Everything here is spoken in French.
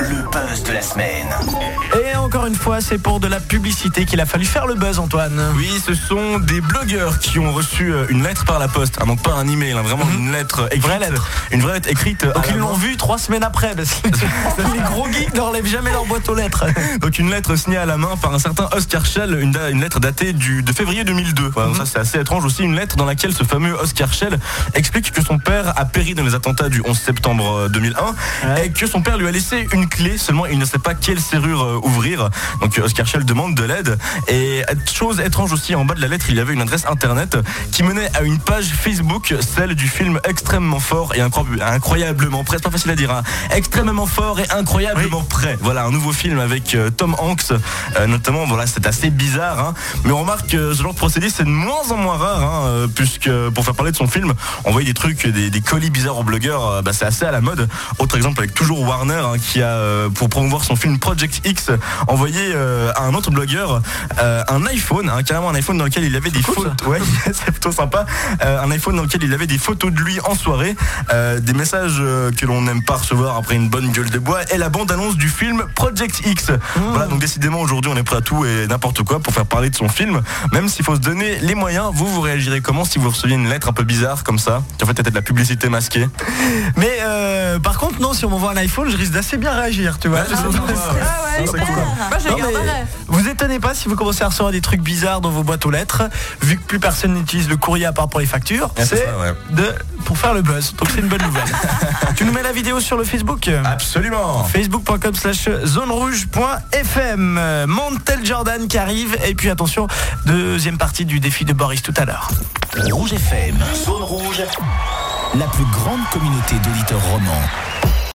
le buzz de la semaine. Et encore une fois, c'est pour de la publicité qu'il a fallu faire le buzz, Antoine. Oui, ce sont des blogueurs qui ont reçu euh, une lettre par la poste. Ah, donc pas un email, hein, vraiment une lettre écrite. Vraie lettre. Une vraie lettre écrite. à Donc ils l'ont vu trois semaines après. Parce que les gros geeks n'enlèvent jamais leur boîte aux lettres. Donc une lettre signée à la main par un certain Oscar Schell, une, lettre datée du, de février 2002. Voilà, donc ça c'est assez étrange aussi, une lettre dans laquelle ce fameux Oscar Schell explique que son père a péri dans les attentats du 11 septembre euh, 2001 Ouais. et que son père lui a laissé une clé, seulement il ne sait pas quelle serrure euh, ouvrir. Donc euh, Oscar Schell demande de l'aide. Et chose étrange aussi, en bas de la lettre, il y avait une adresse internet qui menait à une page Facebook, celle du film extrêmement fort et incro- incroyablement prêt. C'est pas facile à dire, hein. extrêmement fort et incroyablement prêt. Voilà, un nouveau film avec euh, Tom Hanks, euh, notamment. Voilà, c'est assez bizarre, hein. mais on remarque que ce genre de procédé c'est de moins en moins rare, hein, puisque pour faire parler de son film, on voyait des trucs, des, des colis bizarres aux blogueurs. bah, c'est assez à la mode. Autre exemple avec toujours Warner hein, qui a euh, pour promouvoir son film Project X envoyé euh, à un autre blogueur euh, un iPhone, hein, carrément un iPhone dans lequel il avait des cool, photos. Ouais, c'est plutôt sympa. Un iPhone dans lequel il avait des photos de lui en soirée, des messages que l'on n'aime pas recevoir après une bonne gueule de bois et la bande-annonce du film Project X. Voilà, donc décidément aujourd'hui on est prêt à tout et n'importe quoi pour faire parler de son film, même s'il faut se donner les moyens. Vous, vous réagirez comment si vous receviez une lettre un peu bizarre comme ça qui en fait était de la publicité masquée? Mais euh, par contre, non, si on m'envoie un iPhone, je risque d'assez bien réagir, tu vois. Sais. Ah vous étonnez pas si vous commencez à recevoir des trucs bizarres dans vos boîtes aux lettres, vu que plus personne n'utilise le courrier à part pour les factures. C'est ouais. de pour faire le buzz. Donc c'est une bonne nouvelle. tu nous mets la vidéo sur le Facebook? Absolument. facebook.com slash zonerouge.fm Montel Jordan qui arrive et puis attention deuxième partie du défi de Boris tout à l'heure Rouge FM, zone rouge, la plus grande communauté d'auditeurs romans.